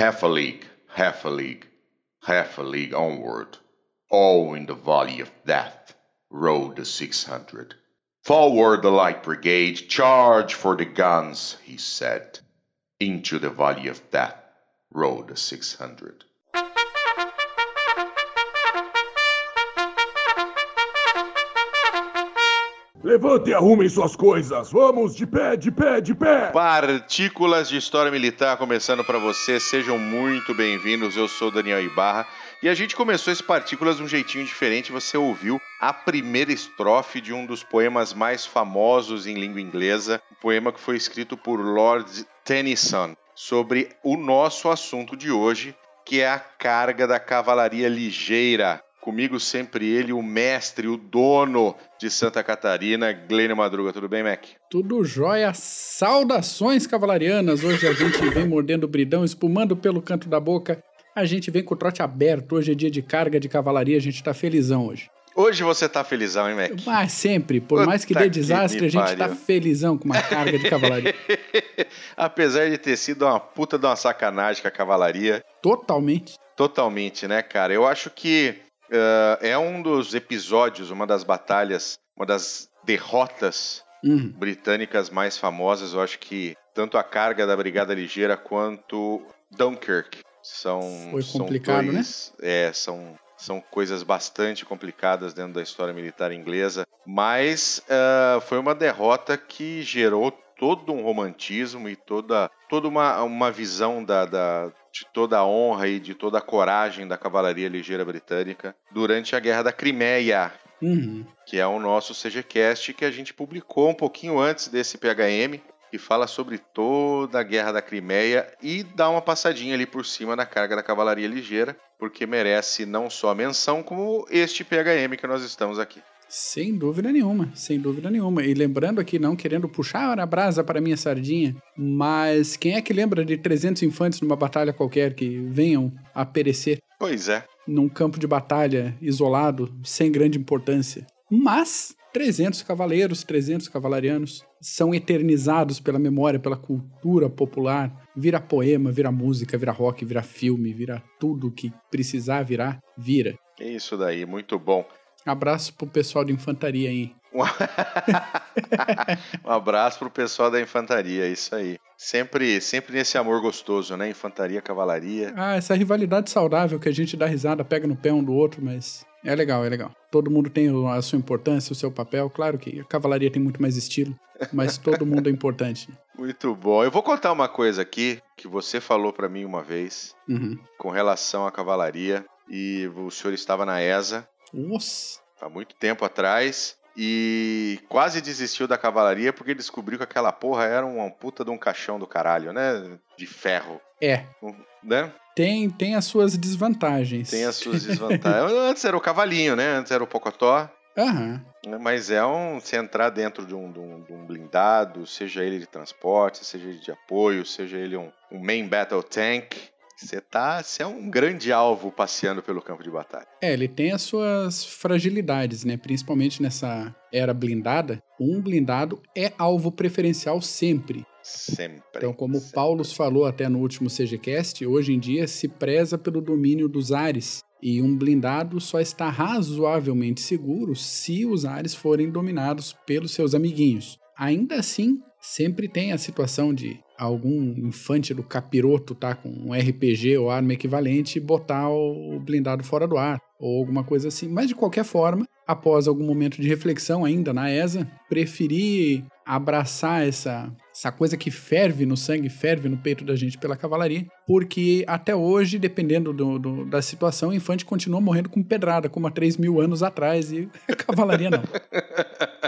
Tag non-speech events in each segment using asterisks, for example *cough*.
Half a league, half a league, half a league onward, all in the valley of death, rode the 600. Forward the light brigade, charge for the guns, he said. Into the valley of death rode the 600. Levante e arrumem suas coisas. Vamos de pé, de pé, de pé. Partículas de História Militar começando para você. Sejam muito bem-vindos. Eu sou Daniel Ibarra e a gente começou esse Partículas de um jeitinho diferente. Você ouviu a primeira estrofe de um dos poemas mais famosos em língua inglesa, um poema que foi escrito por Lord Tennyson sobre o nosso assunto de hoje, que é a carga da cavalaria ligeira. Comigo sempre ele, o mestre, o dono de Santa Catarina, Glênio Madruga. Tudo bem, Mac? Tudo jóia. Saudações cavalarianas. Hoje a gente vem mordendo o bridão, espumando pelo canto da boca. A gente vem com o trote aberto. Hoje é dia de carga de cavalaria. A gente tá felizão hoje. Hoje você tá felizão, hein, Mac? Mas sempre, por Puta mais que dê desastre, que a gente tá felizão com uma carga de cavalaria. *laughs* Apesar de ter sido uma puta de uma sacanagem com a cavalaria. Totalmente. Totalmente, né, cara? Eu acho que uh, é um dos episódios, uma das batalhas, uma das derrotas uhum. britânicas mais famosas. Eu acho que tanto a carga da Brigada Ligeira quanto Dunkirk são. Foi complicado, são dois, né? É, são são coisas bastante complicadas dentro da história militar inglesa, mas uh, foi uma derrota que gerou todo um romantismo e toda, toda uma, uma visão da, da, de toda a honra e de toda a coragem da cavalaria ligeira britânica durante a Guerra da Crimeia, uhum. que é o nosso CGCast que a gente publicou um pouquinho antes desse PHM que fala sobre toda a Guerra da Crimeia e dá uma passadinha ali por cima da carga da cavalaria ligeira, porque merece não só a menção, como este PHM que nós estamos aqui. Sem dúvida nenhuma, sem dúvida nenhuma. E lembrando aqui, não querendo puxar a brasa para minha sardinha, mas quem é que lembra de 300 infantes numa batalha qualquer que venham a perecer? Pois é. Num campo de batalha isolado, sem grande importância. Mas 300 cavaleiros, 300 cavalarianos são eternizados pela memória, pela cultura popular. Vira poema, vira música, vira rock, vira filme, vira tudo que precisar virar, vira. Isso daí, muito bom. Abraço pro pessoal de infantaria aí. *laughs* um abraço pro pessoal da infantaria, isso aí. Sempre, sempre nesse amor gostoso, né? Infantaria, cavalaria. Ah, essa rivalidade saudável que a gente dá risada, pega no pé um do outro, mas é legal, é legal. Todo mundo tem a sua importância, o seu papel. Claro que a cavalaria tem muito mais estilo, mas *laughs* todo mundo é importante. Muito bom. Eu vou contar uma coisa aqui que você falou para mim uma vez uhum. com relação à cavalaria e o senhor estava na ESA. Nossa. Há muito tempo atrás e quase desistiu da cavalaria porque descobriu que aquela porra era uma puta de um caixão do caralho, né? De ferro. É. Né? Tem, tem as suas desvantagens. Tem as suas *laughs* desvantagens. Antes era o cavalinho, né? Antes era o pocotó. Aham. Mas é um. Se entrar dentro de um, de, um, de um, blindado, seja ele de transporte, seja ele de apoio, seja ele um, um main battle tank, você tá. Você é um grande alvo passeando pelo campo de batalha. É, ele tem as suas fragilidades, né? Principalmente nessa era blindada. Um blindado é alvo preferencial sempre. Sempre. Então, como sempre. o Paulo falou até no último CGCast, hoje em dia se preza pelo domínio dos ares. E um blindado só está razoavelmente seguro se os ares forem dominados pelos seus amiguinhos. Ainda assim, sempre tem a situação de algum infante do capiroto tá com um RPG ou arma equivalente e botar o blindado fora do ar ou alguma coisa assim. Mas de qualquer forma, após algum momento de reflexão ainda na ESA, preferi abraçar essa essa coisa que ferve no sangue, ferve no peito da gente pela cavalaria, porque até hoje, dependendo do, do, da situação, o infante continua morrendo com pedrada, como há 3 mil anos atrás, e *laughs* a cavalaria não. *laughs*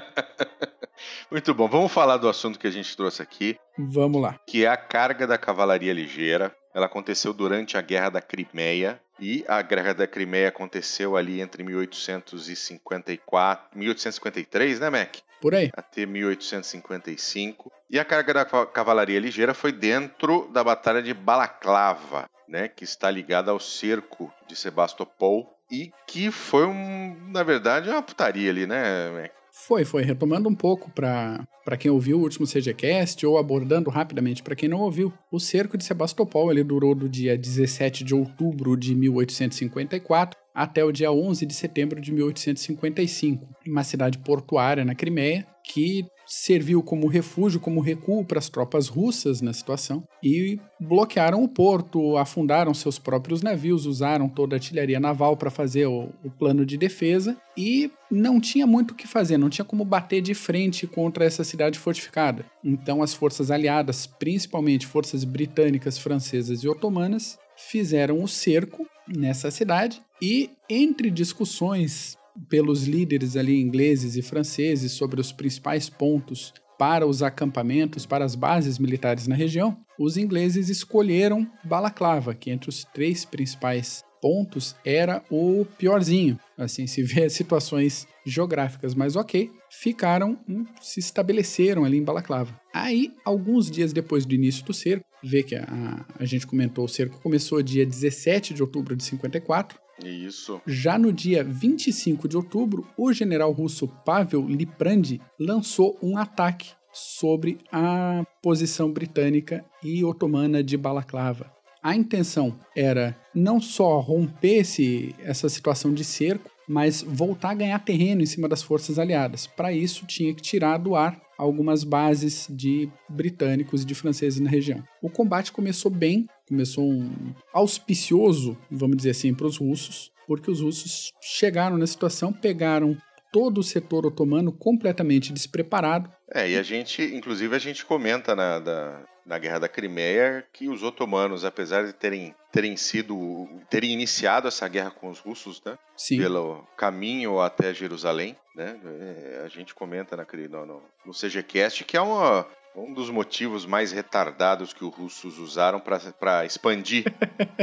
Muito bom, vamos falar do assunto que a gente trouxe aqui. Vamos lá. Que é a carga da cavalaria ligeira. Ela aconteceu durante a Guerra da Crimeia, e a Guerra da Crimeia aconteceu ali entre 1854, 1853, né, Mac? Por aí. Até 1855. E a carga da cavalaria ligeira foi dentro da Batalha de Balaclava, né, que está ligada ao cerco de Sebastopol e que foi um, na verdade, uma putaria ali, né, Mac? Foi, foi. Retomando um pouco para quem ouviu o último CGCast ou abordando rapidamente para quem não ouviu, o cerco de Sebastopol ele durou do dia 17 de outubro de 1854 até o dia 11 de setembro de 1855, em uma cidade portuária na Crimeia, que serviu como refúgio, como recuo para as tropas russas na situação e bloquearam o porto, afundaram seus próprios navios, usaram toda a artilharia naval para fazer o, o, plano de defesa e não tinha muito o que fazer, não tinha como bater de frente contra essa cidade fortificada. Então as forças aliadas, principalmente forças britânicas, francesas e otomanas, fizeram o cerco nessa cidade e entre discussões pelos líderes ali ingleses e franceses sobre os principais pontos para os acampamentos, para as bases militares na região, os ingleses escolheram Balaclava, que entre os três principais pontos era o piorzinho. Assim, se vê situações geográficas, mas ok, ficaram, hum, se estabeleceram ali em Balaclava. Aí, alguns dias depois do início do cerco, vê que a, a gente comentou, o cerco começou dia 17 de outubro de 54, isso. Já no dia 25 de outubro, o general russo Pavel Liprandi lançou um ataque sobre a posição britânica e otomana de Balaclava. A intenção era não só romper esse, essa situação de cerco, mas voltar a ganhar terreno em cima das forças aliadas. Para isso, tinha que tirar do ar algumas bases de britânicos e de franceses na região. O combate começou bem, começou um auspicioso, vamos dizer assim, para os russos, porque os russos chegaram na situação, pegaram todo o setor otomano completamente despreparado. É, e a gente, inclusive, a gente comenta na, da, na Guerra da Crimeia que os otomanos, apesar de terem, terem sido, terem iniciado essa guerra com os russos, né? Sim. Pelo caminho até Jerusalém, né? É, a gente comenta na, no, no, no CGCast que é uma, um dos motivos mais retardados que os russos usaram para expandir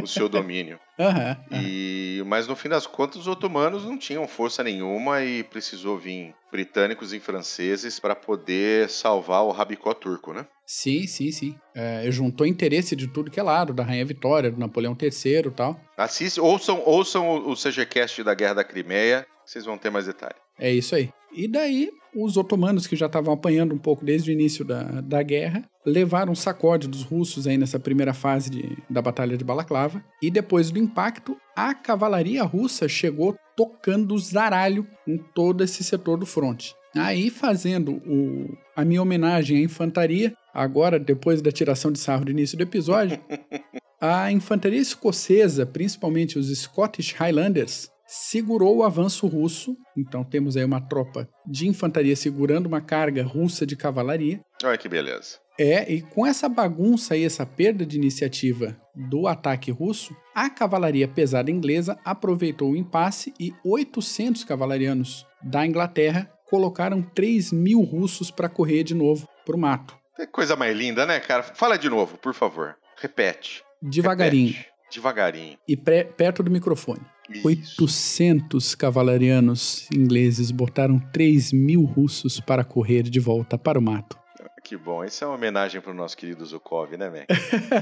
o seu *laughs* domínio. Uhum, uhum. E, mas no fim das contas, os otomanos não tinham força nenhuma e precisou vir britânicos e franceses para poder salvar o rabicó turco, né? Sim, sim, sim. É, juntou interesse de tudo que é lado, da Rainha Vitória, do Napoleão III e tal. Assiste, ouçam, ouçam o CGCast da Guerra da Crimeia, vocês vão ter mais detalhes. É isso aí. E daí, os otomanos, que já estavam apanhando um pouco desde o início da, da guerra, levaram um sacode dos russos aí nessa primeira fase de, da Batalha de Balaclava. E depois do impacto, a cavalaria russa chegou tocando zaralho em todo esse setor do fronte. Aí, fazendo o, a minha homenagem à infantaria, agora, depois da tiração de sarro do início do episódio, *laughs* a infantaria escocesa, principalmente os Scottish Highlanders, segurou o avanço russo. Então temos aí uma tropa de infantaria segurando uma carga russa de cavalaria. Olha que beleza. É, e com essa bagunça e essa perda de iniciativa do ataque russo, a cavalaria pesada inglesa aproveitou o impasse e 800 cavalarianos da Inglaterra colocaram 3 mil russos para correr de novo para o mato. Que coisa mais linda, né, cara? Fala de novo, por favor. Repete. Devagarinho. Repete. Devagarinho. E perto do microfone. Isso. 800 cavalarianos ingleses botaram 3 mil russos para correr de volta para o mato. Que bom, isso é uma homenagem para o nosso querido Zukov, né, Mac?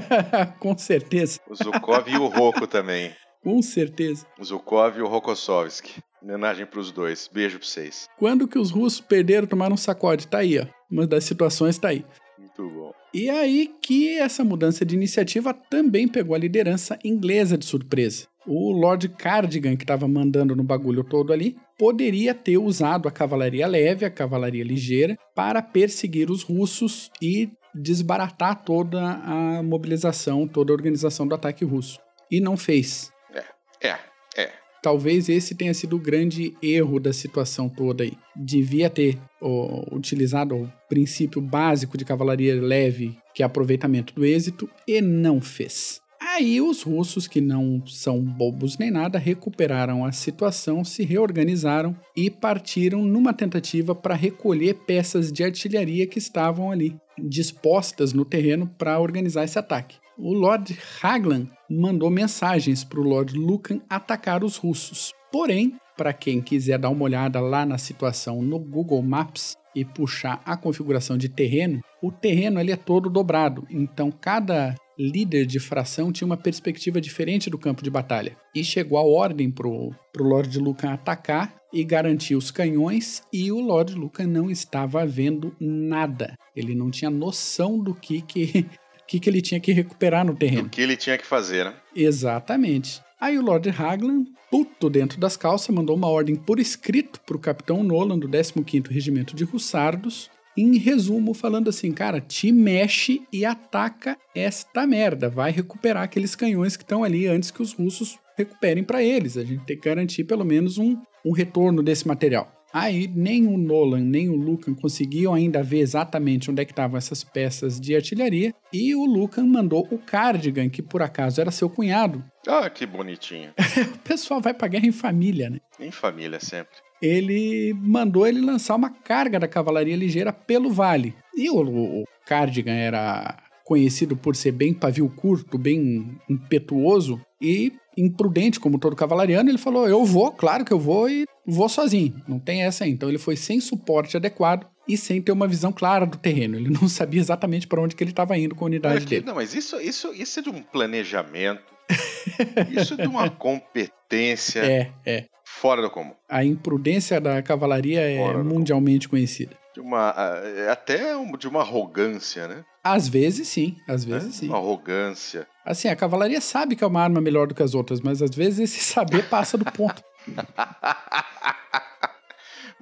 *laughs* Com certeza. O Zukov e o Roko também. Com certeza. O Zukov e o Rokossovski. Homenagem para os dois. Beijo para vocês. Quando que os russos perderam, tomaram um sacode? Tá aí, ó. Uma das situações tá aí. Muito bom. E aí que essa mudança de iniciativa também pegou a liderança inglesa de surpresa. O Lord Cardigan, que estava mandando no bagulho todo ali, poderia ter usado a cavalaria leve, a cavalaria ligeira, para perseguir os russos e desbaratar toda a mobilização, toda a organização do ataque russo. E não fez. É, é, é. Talvez esse tenha sido o grande erro da situação toda aí. Devia ter ó, utilizado o princípio básico de cavalaria leve, que é aproveitamento do êxito, e não fez. Aí os russos, que não são bobos nem nada, recuperaram a situação, se reorganizaram e partiram numa tentativa para recolher peças de artilharia que estavam ali dispostas no terreno para organizar esse ataque. O Lord Haglan mandou mensagens para o Lord Lucan atacar os russos. Porém, para quem quiser dar uma olhada lá na situação no Google Maps e puxar a configuração de terreno, o terreno ele é todo dobrado. Então cada líder de fração, tinha uma perspectiva diferente do campo de batalha e chegou a ordem pro, pro Lord Lucan atacar e garantir os canhões e o Lord Lucan não estava vendo nada. Ele não tinha noção do que que, que, que ele tinha que recuperar no terreno. O que ele tinha que fazer, né? Exatamente. Aí o Lord Raglan, puto dentro das calças, mandou uma ordem por escrito para o capitão Nolan do 15º Regimento de Hussardos, em resumo, falando assim, cara, te mexe e ataca esta merda, vai recuperar aqueles canhões que estão ali antes que os russos recuperem para eles. A gente tem que garantir pelo menos um, um retorno desse material. Aí nem o Nolan nem o Lucan conseguiam ainda ver exatamente onde é que estavam essas peças de artilharia e o Lucan mandou o Cardigan, que por acaso era seu cunhado. Ah, que bonitinho. *laughs* o pessoal vai pra guerra em família, né? Em família sempre. Ele mandou ele lançar uma carga da cavalaria ligeira pelo vale. E o, o Cardigan era conhecido por ser bem pavio curto, bem impetuoso e imprudente, como todo cavalariano, ele falou: Eu vou, claro que eu vou e vou sozinho. Não tem essa aí. Então ele foi sem suporte adequado e sem ter uma visão clara do terreno. Ele não sabia exatamente para onde que ele estava indo com a unidade Aqui, dele. Não, mas isso, isso, isso é de um planejamento. isso é de uma *laughs* competência É, é. Fora do comum. A imprudência da cavalaria é Fora mundialmente conhecida. De uma, ah, até de uma arrogância, né? Às vezes sim, às Né? vezes sim. Uma arrogância. Assim, a cavalaria sabe que é uma arma melhor do que as outras, mas às vezes esse *laughs* saber passa do ponto. *laughs*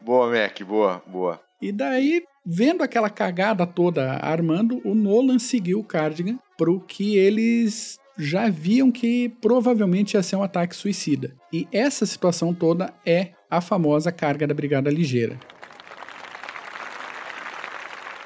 boa, Mac, boa, boa. E daí, vendo aquela cagada toda armando, o Nolan seguiu o Cardigan pro que eles já viam que provavelmente ia ser um ataque suicida. E essa situação toda é a famosa carga da Brigada Ligeira.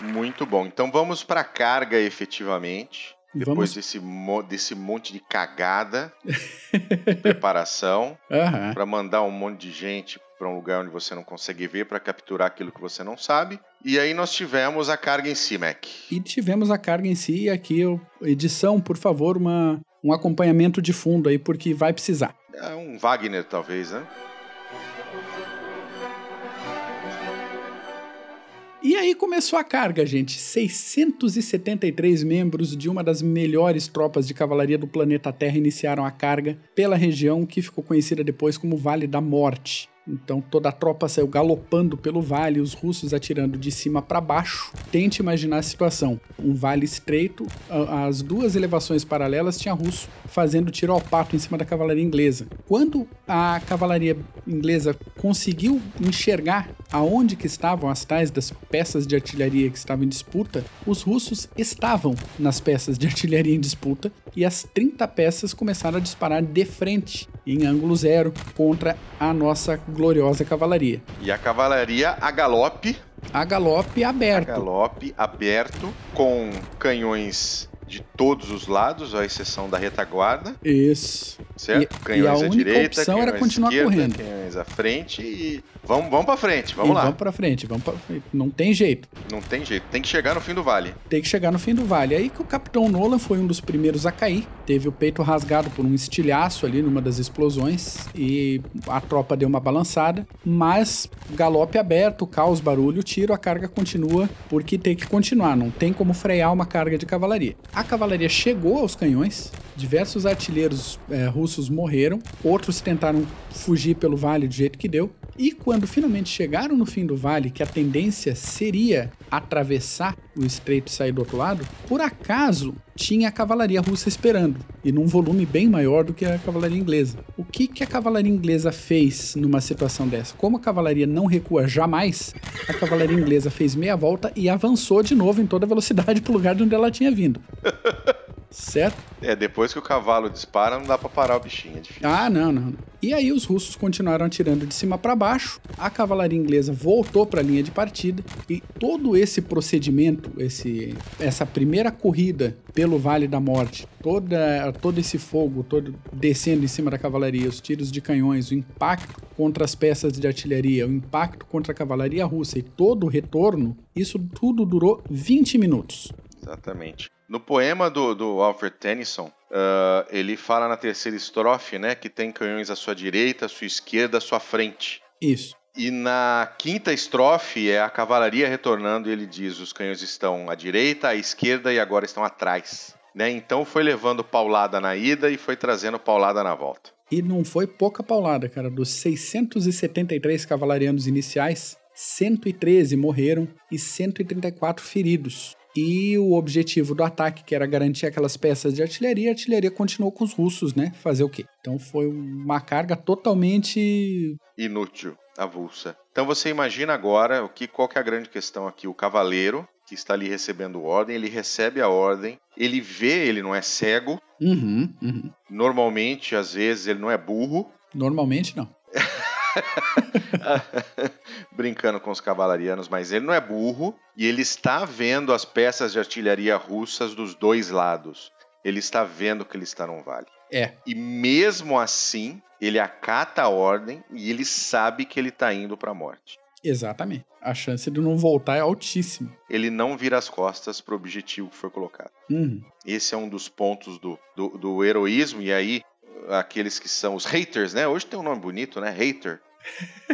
Muito bom. Então vamos para a carga efetivamente. Depois Vamos. desse, mo- desse monte de cagada, de *laughs* preparação, Aham. para mandar um monte de gente para um lugar onde você não consegue ver, para capturar aquilo que você não sabe. E aí nós tivemos a carga em si, Mac. E tivemos a carga em si, e aqui, eu- edição, por favor, uma, um acompanhamento de fundo aí, porque vai precisar. É um Wagner, talvez, né? E aí começou a carga, gente. 673 membros de uma das melhores tropas de cavalaria do planeta Terra iniciaram a carga pela região que ficou conhecida depois como Vale da Morte. Então toda a tropa saiu galopando pelo vale, os russos atirando de cima para baixo. Tente imaginar a situação: um vale estreito, as duas elevações paralelas tinha russo fazendo tiro ao pato em cima da cavalaria inglesa. Quando a cavalaria inglesa conseguiu enxergar aonde que estavam as tais das peças de artilharia que estavam em disputa, os russos estavam nas peças de artilharia em disputa e as 30 peças começaram a disparar de frente, em ângulo zero, contra a nossa gloriosa cavalaria. E a cavalaria a galope, A galope a aberto. galope aberto, com canhões de todos os lados, à exceção da retaguarda, Isso. certo? E- canhões e a à única direita, opção era continuar esquerda, correndo. canhões à frente e vamos, vamos para frente, vamos e lá. vamos pra frente, vamos pra frente. Não tem jeito. Não tem jeito, tem que chegar no fim do vale. Tem que chegar no fim do vale. Aí que o Capitão Nolan foi um dos primeiros a cair. Teve o peito rasgado por um estilhaço ali numa das explosões e a tropa deu uma balançada. Mas galope aberto, caos, barulho, tiro, a carga continua porque tem que continuar. Não tem como frear uma carga de cavalaria. A cavalaria chegou aos canhões. Diversos artilheiros eh, russos morreram. Outros tentaram fugir pelo vale do jeito que deu. E quando finalmente chegaram no fim do vale, que a tendência seria atravessar o estreito e sair do outro lado, por acaso tinha a cavalaria russa esperando, e num volume bem maior do que a cavalaria inglesa. O que, que a cavalaria inglesa fez numa situação dessa? Como a cavalaria não recua jamais, a cavalaria inglesa fez meia volta e avançou de novo em toda velocidade para o lugar de onde ela tinha vindo. *laughs* Certo? É, depois que o cavalo dispara, não dá pra parar o bichinho, é difícil. Ah, não, não. não. E aí os russos continuaram atirando de cima para baixo. A cavalaria inglesa voltou para a linha de partida e todo esse procedimento, esse, essa primeira corrida pelo Vale da Morte, toda, todo esse fogo, todo descendo em cima da cavalaria, os tiros de canhões, o impacto contra as peças de artilharia, o impacto contra a cavalaria russa e todo o retorno, isso tudo durou 20 minutos. Exatamente. No poema do, do Alfred Tennyson, ah, ele fala na terceira estrofe, né, que tem canhões à sua direita, à sua esquerda, à sua frente. Isso. E na quinta estrofe é a cavalaria retornando e ele diz: os canhões estão à direita, à esquerda e agora estão atrás. né? Então foi levando paulada na ida e foi trazendo paulada na volta. E não foi pouca paulada, cara. Dos 673 cavalarianos iniciais, 113 morreram e 134 feridos. E o objetivo do ataque, que era garantir aquelas peças de artilharia, a artilharia continuou com os russos, né? Fazer o quê? Então foi uma carga totalmente inútil, avulsa. Então você imagina agora o que qual que é a grande questão aqui? O cavaleiro que está ali recebendo ordem, ele recebe a ordem, ele vê, ele não é cego. Uhum, uhum. Normalmente, às vezes, ele não é burro. Normalmente não. *laughs* Brincando com os cavalarianos, mas ele não é burro e ele está vendo as peças de artilharia russas dos dois lados. Ele está vendo que ele está num vale. É. E mesmo assim, ele acata a ordem e ele sabe que ele está indo para a morte. Exatamente. A chance de não voltar é altíssima. Ele não vira as costas para o objetivo que foi colocado. Uhum. Esse é um dos pontos do, do, do, heroísmo, e aí aqueles que são os haters, né? Hoje tem um nome bonito, né? Hater.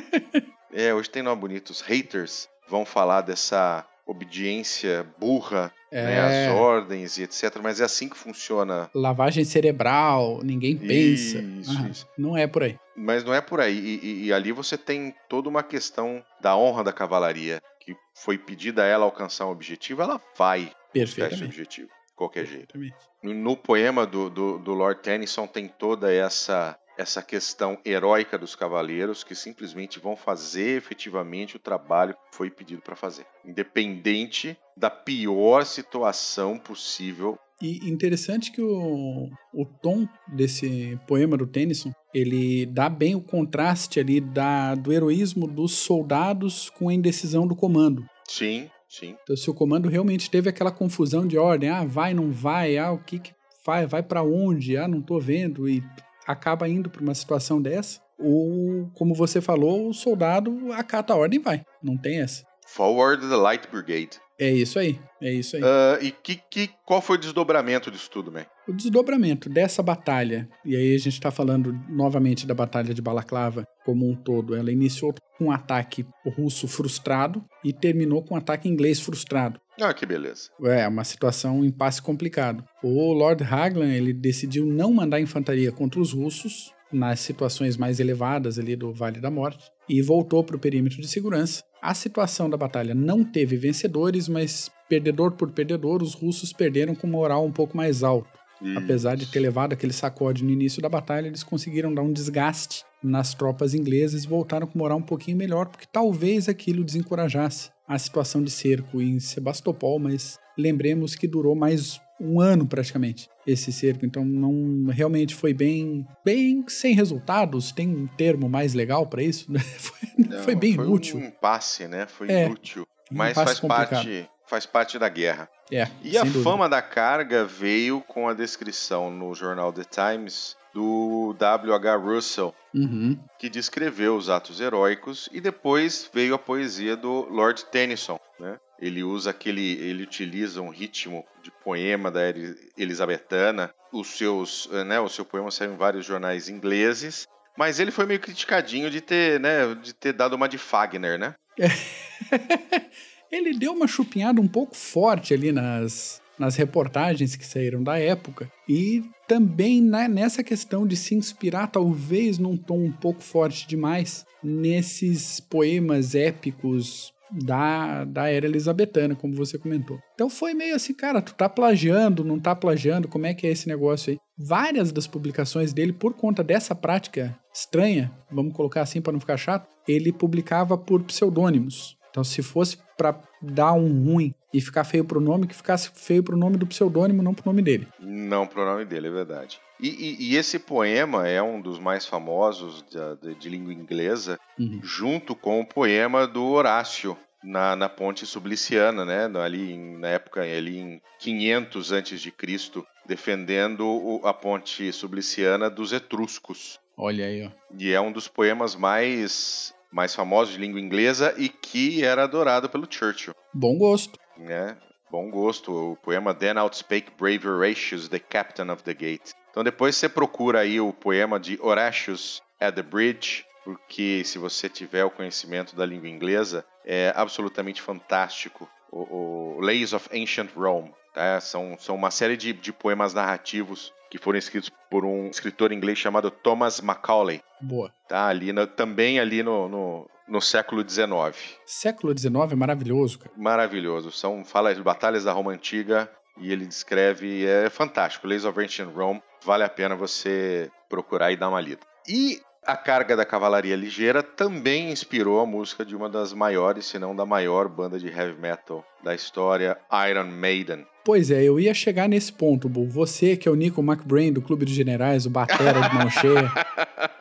*laughs* é, hoje tem nome bonito. Os haters vão falar dessa obediência burra é. né, às ordens e etc. Mas é assim que funciona. Lavagem cerebral, ninguém pensa. Isso, isso. Não é por aí. Mas não é por aí. E, e, e, ali você tem toda uma questão da honra da cavalaria, que foi pedida a ela alcançar um objetivo, ela vai esse objetivo, qualquer jeito. No poema do, do, do Lord Tennyson tem toda essa essa questão heróica dos cavaleiros que simplesmente vão fazer efetivamente o trabalho que foi pedido para fazer, independente da pior situação possível. E interessante que o, o tom desse poema do Tennyson, ele dá bem o contraste ali da, do heroísmo dos soldados com a indecisão do comando. Sim, sim. Então se o comando realmente teve aquela confusão de ordem, ah, vai, não vai, ah, o que que vai, vai para onde, ah, não tô vendo, e acaba indo para uma situação dessa, ou, como você falou, o soldado acata a ordem e vai. Não tem essa. Forward the Light Brigade. É isso aí, é isso aí. Uh, e que, que, qual foi o desdobramento disso tudo, man? O desdobramento dessa batalha, e aí a gente está falando novamente da Batalha de Balaclava como um todo, ela iniciou com um ataque russo frustrado e terminou com um ataque inglês frustrado. Ah, que beleza. É, uma situação, um impasse complicado. O Lord Haglan, ele decidiu não mandar infantaria contra os russos nas situações mais elevadas ali do Vale da Morte e voltou para o perímetro de segurança. A situação da batalha não teve vencedores, mas perdedor por perdedor, os russos perderam com moral um pouco mais alto. Apesar de ter levado aquele sacode no início da batalha, eles conseguiram dar um desgaste nas tropas inglesas e voltaram com moral um pouquinho melhor, porque talvez aquilo desencorajasse a situação de cerco em Sebastopol, mas lembremos que durou mais um ano praticamente esse cerco, então não realmente foi bem bem sem resultados. Tem um termo mais legal para isso? *laughs* foi, não, foi bem foi inútil. Um impasse, né? Foi é, inútil, mas faz complicado. parte faz parte da guerra. É, e a dúvida. fama da carga veio com a descrição no jornal The Times do W.H. Russell, uhum. que descreveu os atos heróicos, e depois veio a poesia do Lord Tennyson, né? Ele usa aquele, ele utiliza um ritmo de poema da era elizabetana. Os seus, né, o seu poema saiu em vários jornais ingleses, mas ele foi meio criticadinho de ter, né, de ter dado uma de Fagner, né? *laughs* ele deu uma chupinhada um pouco forte ali nas, nas reportagens que saíram da época e também né, nessa questão de se inspirar talvez num tom um pouco forte demais nesses poemas épicos da, da era elizabetana, como você comentou. Então foi meio assim, cara, tu tá plagiando, não tá plagiando, como é que é esse negócio aí? Várias das publicações dele, por conta dessa prática estranha, vamos colocar assim para não ficar chato, ele publicava por pseudônimos. Então, se fosse para dar um ruim e ficar feio pro nome, que ficasse feio pro nome do pseudônimo, não pro nome dele. Não pro nome dele, é verdade. E, e, e esse poema é um dos mais famosos de, de, de língua inglesa, uhum. junto com o poema do Horácio, na, na, ponte subliciana, né? Ali na época ali em 500 antes de Cristo, defendendo o, a ponte subliciana dos etruscos. Olha aí, ó. E é um dos poemas mais mais famosos de língua inglesa e que era adorado pelo Churchill. Bom gosto. Né? Bom gosto. O poema Then Outspake Brave Horatius, the Captain of the Gate. Então depois você procura aí o poema de Horatius at the Bridge, porque se você tiver o conhecimento da língua inglesa, é absolutamente fantástico. O, o Lays of Ancient Rome. Tá? São, são uma série de, de poemas narrativos que foram escritos por um escritor inglês chamado Thomas Macaulay. Boa. Tá? Ali no, também ali no, no, no século XIX. Século XIX é maravilhoso, cara. Maravilhoso. São fala de batalhas da Roma Antiga e ele descreve, é fantástico. Lays of Ancient Rome, vale a pena você procurar e dar uma lida. E a carga da cavalaria ligeira também inspirou a música de uma das maiores, se não da maior banda de heavy metal da história, Iron Maiden. Pois é, eu ia chegar nesse ponto, Bu. Você que é o Nico McBrain do Clube dos Generais, o batera de mão cheia.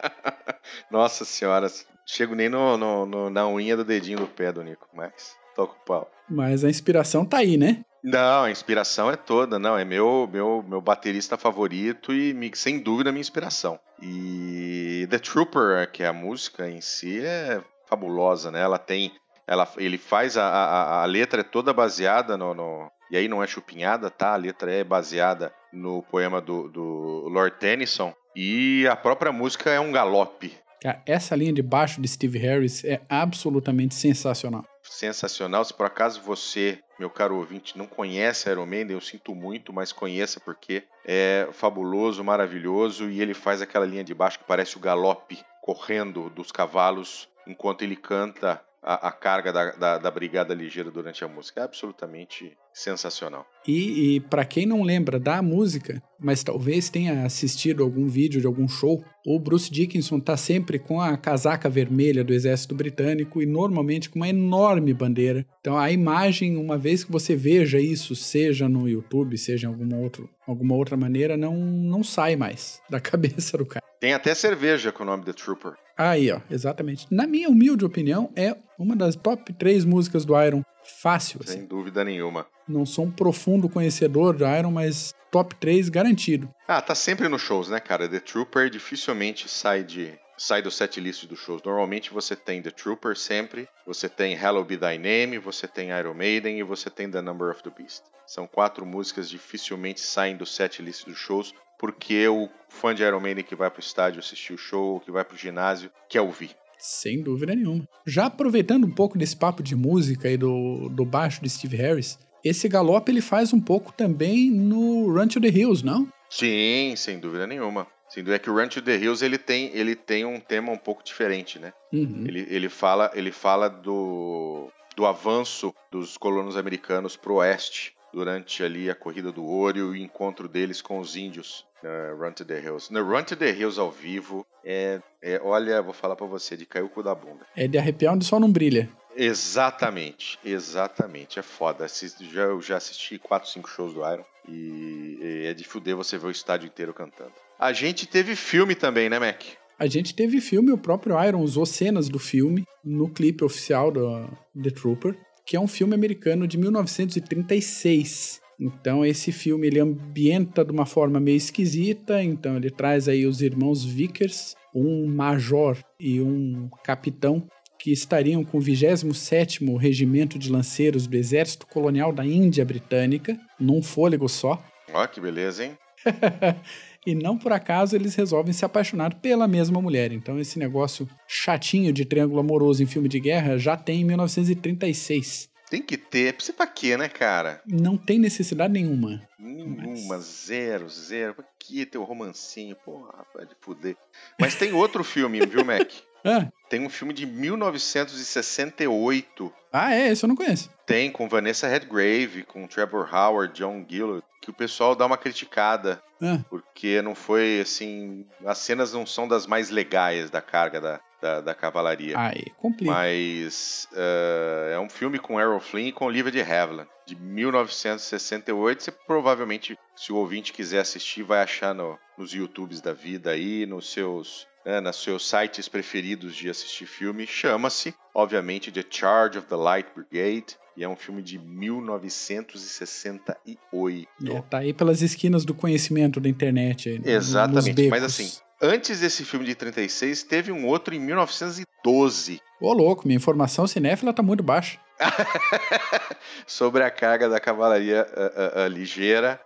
*laughs* Nossa senhora, chego nem no, no, no, na unha do dedinho do pé do Nico, mas toca o pau. Mas a inspiração tá aí, né? Não, a inspiração é toda, não. É meu meu, meu baterista favorito e, sem dúvida, minha inspiração. E The Trooper, que é a música em si, é fabulosa, né? Ela tem. Ela, ele faz. A, a, a letra é toda baseada no, no, E aí não é chupinhada, tá? A letra é baseada no poema do, do Lord Tennyson. E a própria música é um galope. Essa linha de baixo de Steve Harris é absolutamente sensacional sensacional. Se por acaso você, meu caro ouvinte, não conhece Iron Maiden, eu sinto muito, mas conheça porque é fabuloso, maravilhoso e ele faz aquela linha de baixo que parece o galope correndo dos cavalos enquanto ele canta a, a carga da, da, da, brigada ligeira durante a música. É absolutamente sensacional. E, e para quem não lembra da música, mas talvez tenha assistido algum vídeo de algum show, o Bruce Dickinson tá sempre com a casaca vermelha do exército britânico e normalmente com uma enorme bandeira. Então a imagem, uma vez que você veja isso, seja no YouTube, seja em alguma, outro, alguma outra maneira, não, não sai mais da *laughs* cabeça do cara. Tem até cerveja com o nome The Trooper. Aí, ó, exatamente. Na minha humilde opinião, é uma das top 3 músicas do Iron. Fácil. Sem assim. dúvida nenhuma. Não sou um profundo conhecedor de Iron, mas top 3 garantido. Ah, tá sempre nos shows, né, cara? The Trooper dificilmente sai de sai do set list dos shows. Normalmente você tem The Trooper sempre, você tem Hello Be Thy Name, você tem Iron Maiden e você tem The Number of the Beast. São quatro músicas dificilmente saem do set list dos shows, porque o fã de Iron Maiden que vai pro estádio assistir o show, que vai pro ginásio, quer ouvir. Sem dúvida nenhuma. Já aproveitando um pouco desse papo de música e do, do baixo de Steve Harris, esse galope ele faz um pouco também no Run to the Hills, não? Sim, sem dúvida nenhuma. Sem dúvida é que o Run to the Hills ele tem, ele tem um tema um pouco diferente, né? Uhum. Ele, ele fala, ele fala do, do avanço dos colonos americanos pro oeste durante ali a corrida do ouro e o encontro deles com os índios uh, Run to the Hills. No Run to the Hills ao vivo é, é olha, vou falar para você, de cair o cu da bunda. É de arrepiar onde só não brilha. Exatamente, exatamente. É foda. Já, eu já assisti 4, 5 shows do Iron e, e é de fuder você ver o estádio inteiro cantando. A gente teve filme também, né, Mac? A gente teve filme, o próprio Iron usou cenas do filme no clipe oficial do The Trooper, que é um filme americano de 1936. Então esse filme ele ambienta de uma forma meio esquisita, então ele traz aí os irmãos Vickers, um major e um capitão que estariam com o 27º Regimento de Lanceiros do Exército Colonial da Índia Britânica, num fôlego só. Ó, oh, que beleza, hein? *laughs* e não por acaso eles resolvem se apaixonar pela mesma mulher. Então esse negócio chatinho de triângulo amoroso em filme de guerra já tem em 1936. Tem que ter. Precisa pra quê, né, cara? Não tem necessidade nenhuma. Nenhuma, mas... zero, zero. Pra que ter o romancinho? Porra, vai de fuder. Mas tem outro filme, viu, Mac? *laughs* Ah. Tem um filme de 1968. Ah, é? Esse eu não conheço. Tem, com Vanessa Redgrave, com Trevor Howard, John Gillard, que o pessoal dá uma criticada. Ah. Porque não foi, assim... As cenas não são das mais legais da carga da, da, da cavalaria. Complica. Mas uh, é um filme com Errol Flynn e com Olivia de Havilland, de 1968. Você provavelmente, se o ouvinte quiser assistir, vai achar no, nos YouTubes da vida aí, nos seus né, nos seus sites preferidos de assistir filme, chama-se, obviamente, The Charge of the Light Brigade, e é um filme de 1968. É, tá aí pelas esquinas do conhecimento da internet. Aí, Exatamente, mas assim, antes desse filme de 36, teve um outro em 1912. Ô louco, minha informação cinéfila tá muito baixa. *laughs* Sobre a carga da cavalaria uh, uh, uh, ligeira.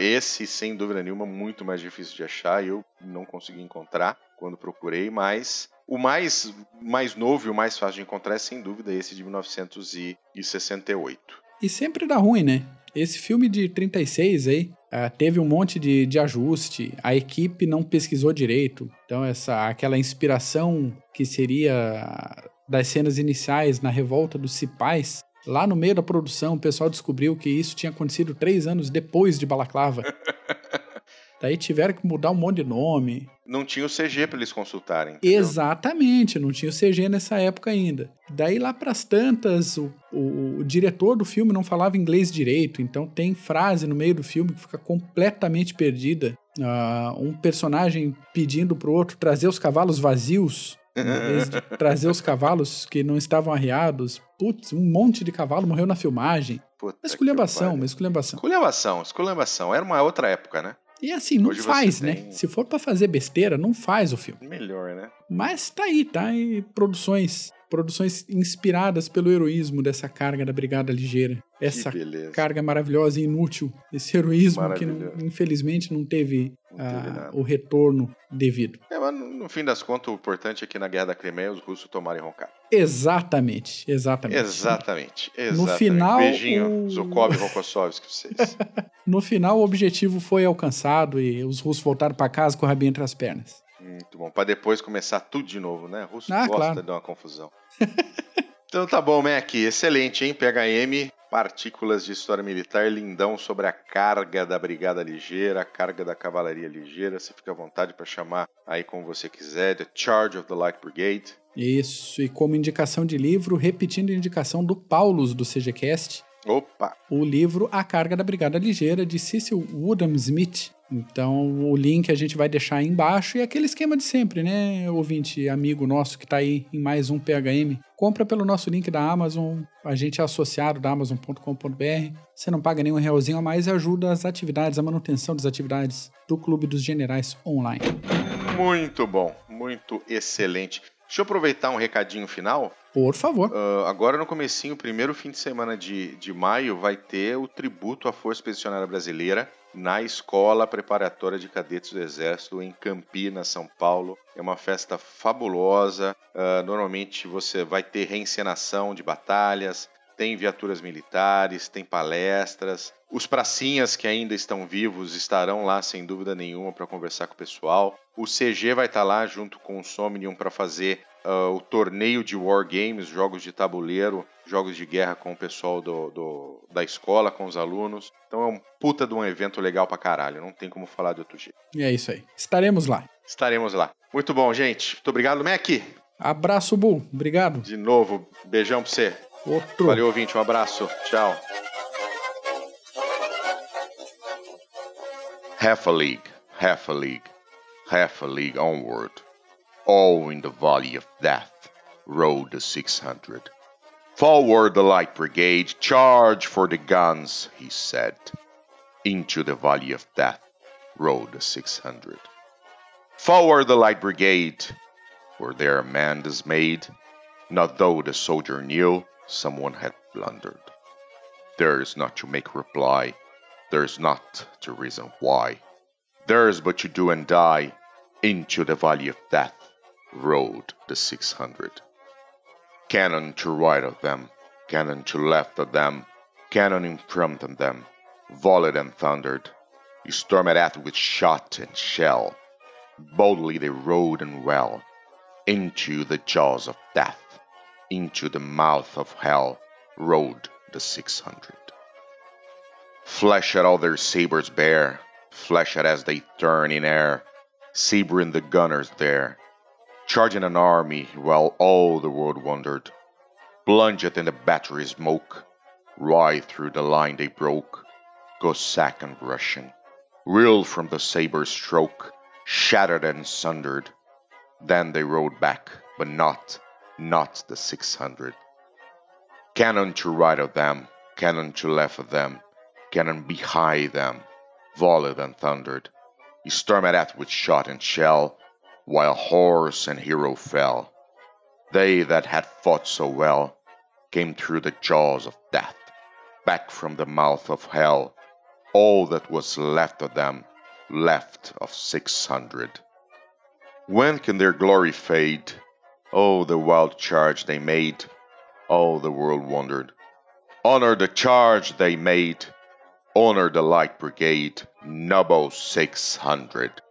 esse, sem dúvida nenhuma, muito mais difícil de achar. Eu não consegui encontrar quando procurei, mas o mais, mais novo e o mais fácil de encontrar é sem dúvida esse de 1968. E sempre dá ruim, né? Esse filme de 36 aí uh, teve um monte de, de ajuste, a equipe não pesquisou direito. Então, essa aquela inspiração que seria das cenas iniciais na revolta dos cipais, lá no meio da produção o pessoal descobriu que isso tinha acontecido três anos depois de Balaclava. *laughs* Daí tiveram que mudar um monte de nome. Não tinha o CG para eles consultarem. Entendeu? Exatamente, não tinha o CG nessa época ainda. Daí lá para as tantas, o, o, o, diretor do filme não falava inglês direito, então tem frase no meio do filme que fica completamente perdida. Uh, um personagem pedindo pro outro trazer os cavalos vazios. *laughs* Trazer os cavalos que não estavam arriados. Putz, um monte de cavalo morreu na filmagem. Puta uma esculhambação, uma esculhambação. Esculhambação, esculhambação. Era uma outra época, né? E assim, não Hoje faz, né? Tem... Se for para fazer besteira, não faz o filme. Melhor, né? Mas tá aí, tá aí produções, produções inspiradas pelo heroísmo dessa carga da Brigada Ligeira. Essa carga maravilhosa e inútil, esse heroísmo que não, infelizmente não teve, não teve ah, o retorno devido. É, mas no fim das contas, o importante é que na Guerra da Crimeia os russos tomarem Roncada. Exatamente, exatamente. Exatamente, exatamente. No final. Beijinho, o... Zukov e Rokossovski, vocês. *laughs* no final, o objetivo foi alcançado e os russos voltaram para casa com o rabinho entre as pernas. Muito bom. Para depois começar tudo de novo, né? O russo ah, gosta claro. de uma confusão. *laughs* então tá bom, Mac. Excelente, hein? PHM Partículas de História Militar, lindão sobre a carga da Brigada Ligeira, a carga da Cavalaria Ligeira. Você fica à vontade para chamar aí como você quiser, The Charge of the Light Brigade. Isso, e como indicação de livro, repetindo a indicação do Paulus do CGCast. Opa! O livro A Carga da Brigada Ligeira, de Cecil Woodham Smith, então, o link a gente vai deixar aí embaixo e aquele esquema de sempre, né, ouvinte amigo nosso que está aí em mais um PHM. Compra pelo nosso link da Amazon, a gente é associado da Amazon.com.br. Você não paga nenhum realzinho a mais e ajuda as atividades, a manutenção das atividades do Clube dos Generais Online. Muito bom, muito excelente. Deixa eu aproveitar um recadinho final. Por favor. Uh, agora no comecinho, primeiro fim de semana de, de maio, vai ter o tributo à Força Expedicionária Brasileira na Escola Preparatória de Cadetes do Exército em Campinas, São Paulo. É uma festa fabulosa. Uh, normalmente você vai ter reencenação de batalhas, tem viaturas militares, tem palestras. Os pracinhas que ainda estão vivos estarão lá sem dúvida nenhuma para conversar com o pessoal. O CG vai estar tá lá junto com o Somnium para fazer uh, o torneio de War Games, jogos de tabuleiro, jogos de guerra com o pessoal do, do, da escola, com os alunos. Então é um puta de um evento legal pra caralho, não tem como falar de outro jeito. E é isso aí. Estaremos lá. Estaremos lá. Muito bom, gente. Muito obrigado, Mac. Abraço, Bull. Obrigado. De novo, beijão pra você. Outro. Valeu, ouvinte. Um abraço. Tchau. Half a league, half a league, half a league onward. All in the valley of death rode the 600. Forward the light brigade, charge for the guns, he said. Into the valley of death rode the 600. Forward the light brigade, were there a man dismayed? Not though the soldier knew someone had blundered. There's not to make reply, there's not to reason why. There's but to do and die, into the valley of death rode the six hundred. Cannon to right of them, cannon to left of them, cannon in front of them, volleyed and thundered. Stormed at with shot and shell. Boldly they rode and well into the jaws of death into the mouth of hell rode the six hundred. Flash at all their sabres bare, flash at as they turn in air, sabering the gunners there, charging an army while all the world wondered, plunged in the battery smoke, right through the line they broke, Cossack and Russian, reeled from the saber stroke, shattered and sundered. Then they rode back, but not not the six hundred. Cannon to right of them, cannon to left of them, cannon behind them, volleyed and thundered. He stormed at with shot and shell, while horse and hero fell. They that had fought so well came through the jaws of death, back from the mouth of hell. All that was left of them, left of six hundred. When can their glory fade? Oh, the wild charge they made! All the world wondered. Honor the charge they made. Honor the Light Brigade. Nubbo 600.